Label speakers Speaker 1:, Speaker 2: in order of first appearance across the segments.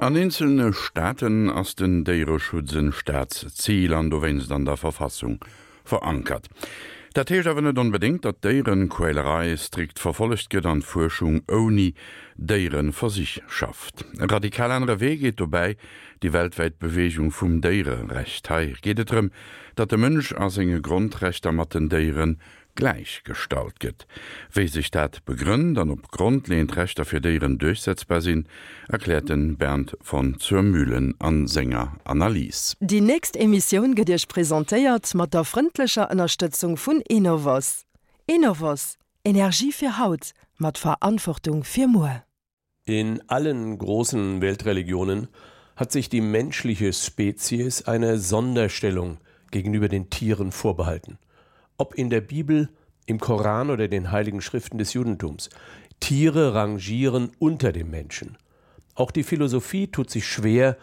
Speaker 1: An inzelne Staaten ass den déiereschutzen Staatsziel an dowenst an der Verfassung verankert. Dat Teech awen net unbedingt, dat deieren Quälerei strikt verfollegcht get an Fuchung oni déieren ver sich schafft. E radikal anre Wee geht vorbei die Weltäit Beweung vum Déiere recht hei. Geet dat de Mënsch as enge Grundrechter mat den Déieren gleichgestaltet. Wie sich dat begrünnt an op grundlehnt rechter für deren durchsetzbar sind, erklärten Bernd von Zürmühlen an Sänger Annalies.
Speaker 2: Die nächste Emission gedirch präsentiert mat der freundlicher Unterstützung von Innovos. Innovos, Energie für Haut, mat Verantwortung für Mu.
Speaker 3: In allen großen Weltreligionen hat sich die menschliche Spezies eine Sonderstellung gegenüber den Tieren vorbehalten ob in der Bibel, im Koran oder den heiligen Schriften des Judentums. Tiere rangieren unter dem Menschen. Auch die Philosophie tut sich schwer,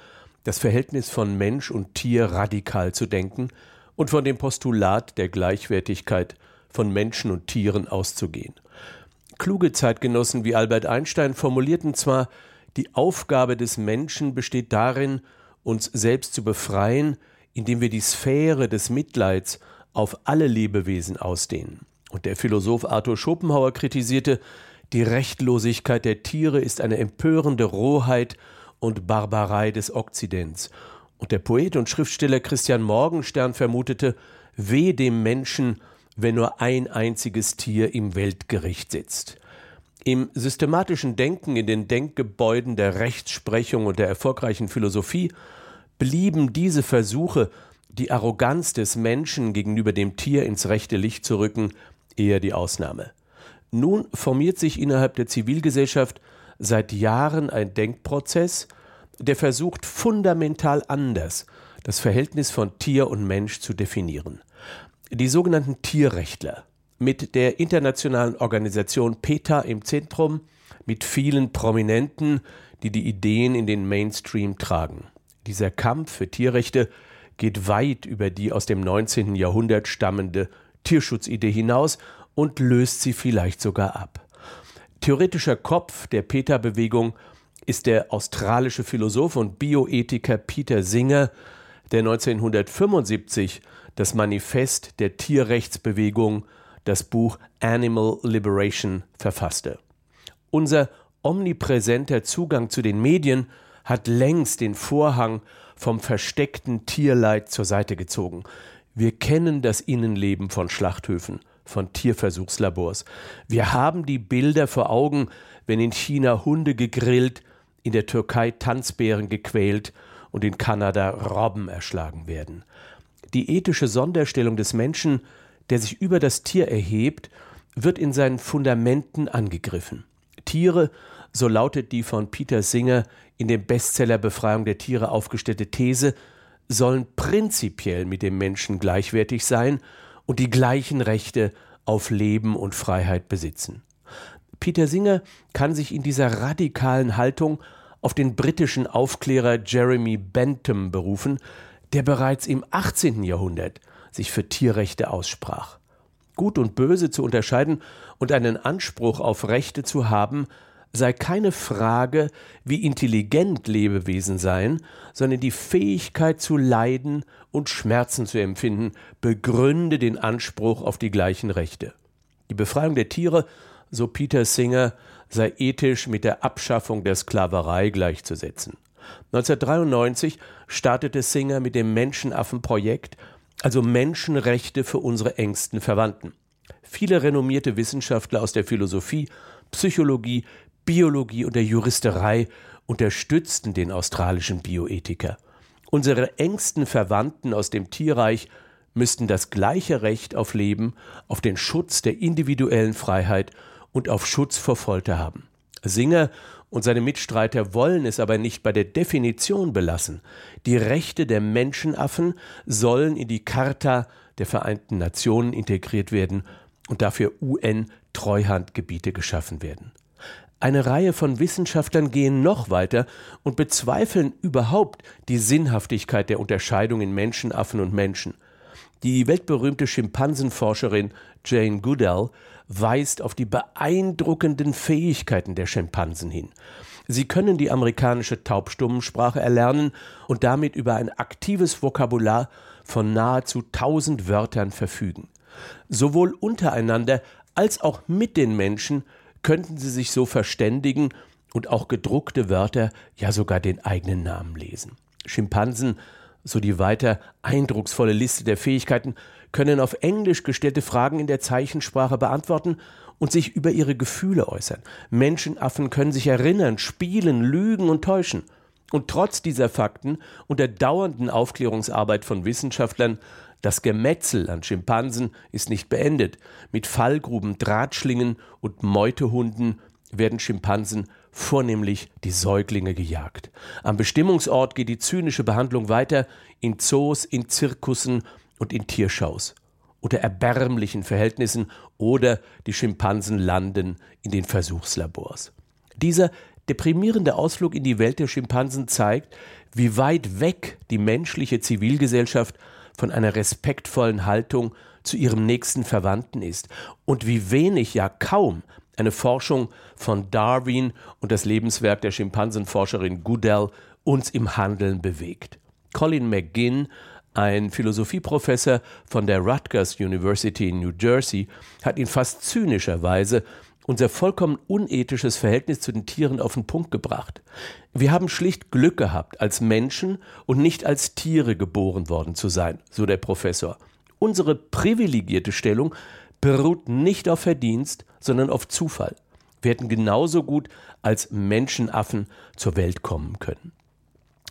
Speaker 3: das Verhältnis von Mensch und Tier radikal zu denken und von dem Postulat der Gleichwertigkeit von Menschen und Tieren auszugehen. Kluge Zeitgenossen wie Albert Einstein formulierten zwar, die Aufgabe des Menschen besteht darin, uns selbst zu befreien, indem wir die Sphäre des Mitleids auf alle Lebewesen ausdehnen. Und der Philosoph Arthur Schopenhauer kritisierte, die Rechtlosigkeit der Tiere ist eine empörende Rohheit und Barbarei des Okzidents. Und der Poet und Schriftsteller Christian Morgenstern vermutete, weh dem Menschen, wenn nur ein einziges Tier im Weltgericht sitzt. Im systematischen Denken in den Denkgebäuden der Rechtsprechung und der erfolgreichen Philosophie blieben diese Versuche, die Arroganz des Menschen gegenüber dem Tier ins rechte Licht zu rücken, eher die Ausnahme. Nun formiert sich innerhalb der Zivilgesellschaft seit Jahren ein Denkprozess, der versucht fundamental anders das Verhältnis von Tier und Mensch zu definieren. Die sogenannten Tierrechtler mit der internationalen Organisation PETA im Zentrum, mit vielen Prominenten, die die Ideen in den Mainstream tragen. Dieser Kampf für Tierrechte geht weit über die aus dem 19. Jahrhundert stammende Tierschutzidee hinaus und löst sie vielleicht sogar ab. Theoretischer Kopf der Peter-Bewegung ist der australische Philosoph und Bioethiker Peter Singer, der 1975 das Manifest der Tierrechtsbewegung, das Buch Animal Liberation verfasste. Unser omnipräsenter Zugang zu den Medien hat längst den Vorhang vom versteckten Tierleid zur Seite gezogen. Wir kennen das Innenleben von Schlachthöfen, von Tierversuchslabors. Wir haben die Bilder vor Augen, wenn in China Hunde gegrillt, in der Türkei Tanzbären gequält und in Kanada Robben erschlagen werden. Die ethische Sonderstellung des Menschen, der sich über das Tier erhebt, wird in seinen Fundamenten angegriffen. Tiere so lautet die von Peter Singer in dem Bestseller Befreiung der Tiere aufgestellte These, sollen prinzipiell mit dem Menschen gleichwertig sein und die gleichen Rechte auf Leben und Freiheit besitzen. Peter Singer kann sich in dieser radikalen Haltung auf den britischen Aufklärer Jeremy Bentham berufen, der bereits im 18. Jahrhundert sich für Tierrechte aussprach. Gut und Böse zu unterscheiden und einen Anspruch auf Rechte zu haben, sei keine Frage, wie intelligent Lebewesen seien, sondern die Fähigkeit zu leiden und Schmerzen zu empfinden, begründe den Anspruch auf die gleichen Rechte. Die Befreiung der Tiere, so Peter Singer, sei ethisch mit der Abschaffung der Sklaverei gleichzusetzen. 1993 startete Singer mit dem Menschenaffenprojekt, also Menschenrechte für unsere engsten Verwandten. Viele renommierte Wissenschaftler aus der Philosophie, Psychologie, Biologie und der Juristerei unterstützten den australischen Bioethiker. Unsere engsten Verwandten aus dem Tierreich müssten das gleiche Recht auf Leben, auf den Schutz der individuellen Freiheit und auf Schutz vor Folter haben. Singer und seine Mitstreiter wollen es aber nicht bei der Definition belassen. Die Rechte der Menschenaffen sollen in die Charta der Vereinten Nationen integriert werden und dafür UN-Treuhandgebiete geschaffen werden. Eine Reihe von Wissenschaftlern gehen noch weiter und bezweifeln überhaupt die Sinnhaftigkeit der Unterscheidung in Menschenaffen und Menschen. Die weltberühmte Schimpansenforscherin Jane Goodall weist auf die beeindruckenden Fähigkeiten der Schimpansen hin. Sie können die amerikanische Taubstummensprache erlernen und damit über ein aktives Vokabular von nahezu 1000 Wörtern verfügen. Sowohl untereinander als auch mit den Menschen könnten sie sich so verständigen und auch gedruckte Wörter ja sogar den eigenen Namen lesen. Schimpansen, so die weiter eindrucksvolle Liste der Fähigkeiten, können auf Englisch gestellte Fragen in der Zeichensprache beantworten und sich über ihre Gefühle äußern. Menschenaffen können sich erinnern, spielen, lügen und täuschen. Und trotz dieser Fakten und der dauernden Aufklärungsarbeit von Wissenschaftlern, das Gemetzel an Schimpansen ist nicht beendet. Mit Fallgruben, Drahtschlingen und Meutehunden werden Schimpansen vornehmlich die Säuglinge gejagt. Am Bestimmungsort geht die zynische Behandlung weiter in Zoos, in Zirkussen und in Tierschaus unter erbärmlichen Verhältnissen oder die Schimpansen landen in den Versuchslabors. Dieser deprimierende Ausflug in die Welt der Schimpansen zeigt, wie weit weg die menschliche Zivilgesellschaft von einer respektvollen Haltung zu ihrem nächsten Verwandten ist und wie wenig ja kaum eine Forschung von Darwin und das Lebenswerk der Schimpansenforscherin Goodell uns im Handeln bewegt. Colin McGinn Ein Philosophieprofessor von der Rutgers University in New Jersey hat ihn fast zynischerweise unser vollkommen unethisches Verhältnis zu den Tieren auf den Punkt gebracht. Wir haben schlicht Glück gehabt, als Menschen und nicht als Tiere geboren worden zu sein, so der Professor. Unsere privilegierte Stellung beruht nicht auf Verdienst, sondern auf Zufall. Wir hätten genauso gut als Menschenaffen zur Welt kommen können.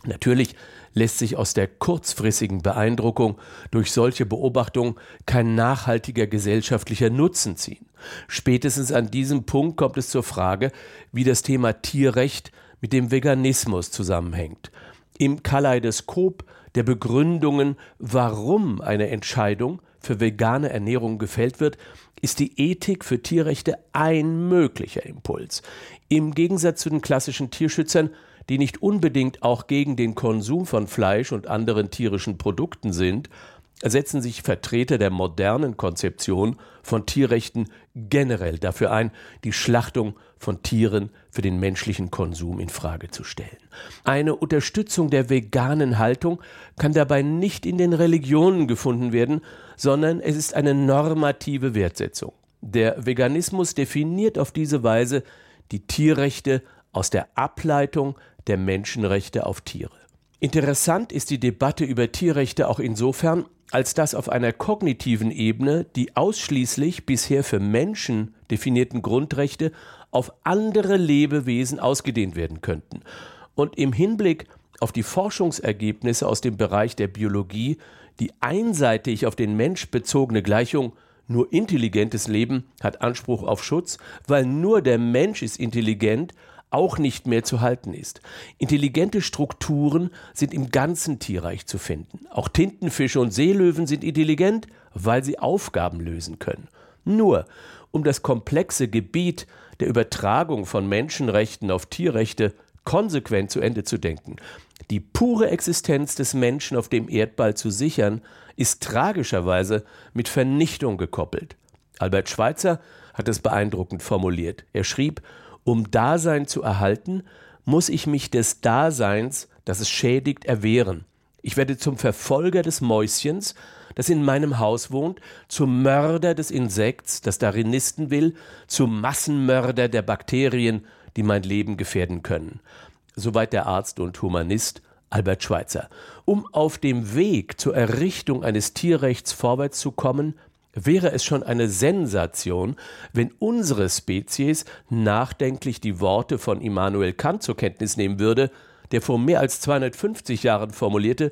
Speaker 3: Natürlich lässt sich aus der kurzfrissigen Beeindruckung durch solche Beobachtungen kein nachhaltiger gesellschaftlicher Nutzen ziehen. Spätestens an diesem Punkt kommt es zur Frage, wie das Thema Tierrecht mit dem Veganismus zusammenhängt. Im Kaleidoskop der Begründungen, warum eine Entscheidung für vegane Ernährung gefällt wird, ist die Ethik für Tierrechte ein möglicher Impuls. Im Gegensatz zu den klassischen Tierschützern die nicht unbedingt auch gegen den Konsum von Fleisch und anderen tierischen Produkten sind, ersetzen sich Vertreter der modernen Konzeption von Tierrechten generell dafür ein, die Schlachtung von Tieren für den menschlichen Konsum in Frage zu stellen. Eine Unterstützung der veganen Haltung kann dabei nicht in den Religionen gefunden werden, sondern es ist eine normative Wertsetzung. Der Veganismus definiert auf diese Weise die Tierrechte aus der Ableitung der Menschenrechte auf Tiere. Interessant ist die Debatte über Tierrechte auch insofern, als dass auf einer kognitiven Ebene die ausschließlich bisher für Menschen definierten Grundrechte auf andere Lebewesen ausgedehnt werden könnten. Und im Hinblick auf die Forschungsergebnisse aus dem Bereich der Biologie, die einseitig auf den Mensch bezogene Gleichung nur intelligentes Leben hat Anspruch auf Schutz, weil nur der Mensch ist intelligent, auch nicht mehr zu halten ist. Intelligente Strukturen sind im ganzen Tierreich zu finden. Auch Tintenfische und Seelöwen sind intelligent, weil sie Aufgaben lösen können. Nur um das komplexe Gebiet der Übertragung von Menschenrechten auf Tierrechte konsequent zu Ende zu denken. Die pure Existenz des Menschen auf dem Erdball zu sichern, ist tragischerweise mit Vernichtung gekoppelt. Albert Schweitzer hat es beeindruckend formuliert. Er schrieb: Um Dasein zu erhalten, muss ich mich des Daseins, das es schädigt, erwehren. Ich werde zum Verfolger des Mäuschens, das in meinem Haus wohnt, zum Mörder des Insekts, das darin nisten will, zum Massenmörder der Bakterien, die mein Leben gefährden können. Soweit der Arzt und Humanist Albert Schweitzer. Um auf dem Weg zur Errichtung eines Tierrechts vorwärts zu kommen, wäre es schon eine Sensation, wenn unsere Spezies nachdenklich die Worte von Immanuel Kant zur Kenntnis nehmen würde, der vor mehr als 250 Jahren formulierte: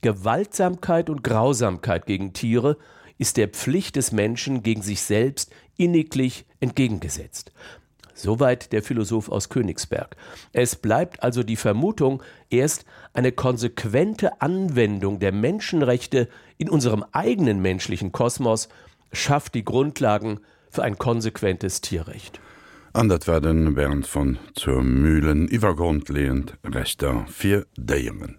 Speaker 3: Gewaltsamkeit und Grausamkeit gegen Tiere ist der Pflicht des Menschen gegen sich selbst inniglich entgegengesetzt. Soweit der Philosoph aus Königsberg. Es bleibt also die Vermutung, erst eine konsequente Anwendung der Menschenrechte in unserem eigenen menschlichen Kosmos schafft die Grundlagen für ein konsequentes Tierrecht.
Speaker 1: Andert werden während von zur Mühlen iwwergrundlehend Rechter fir Deien.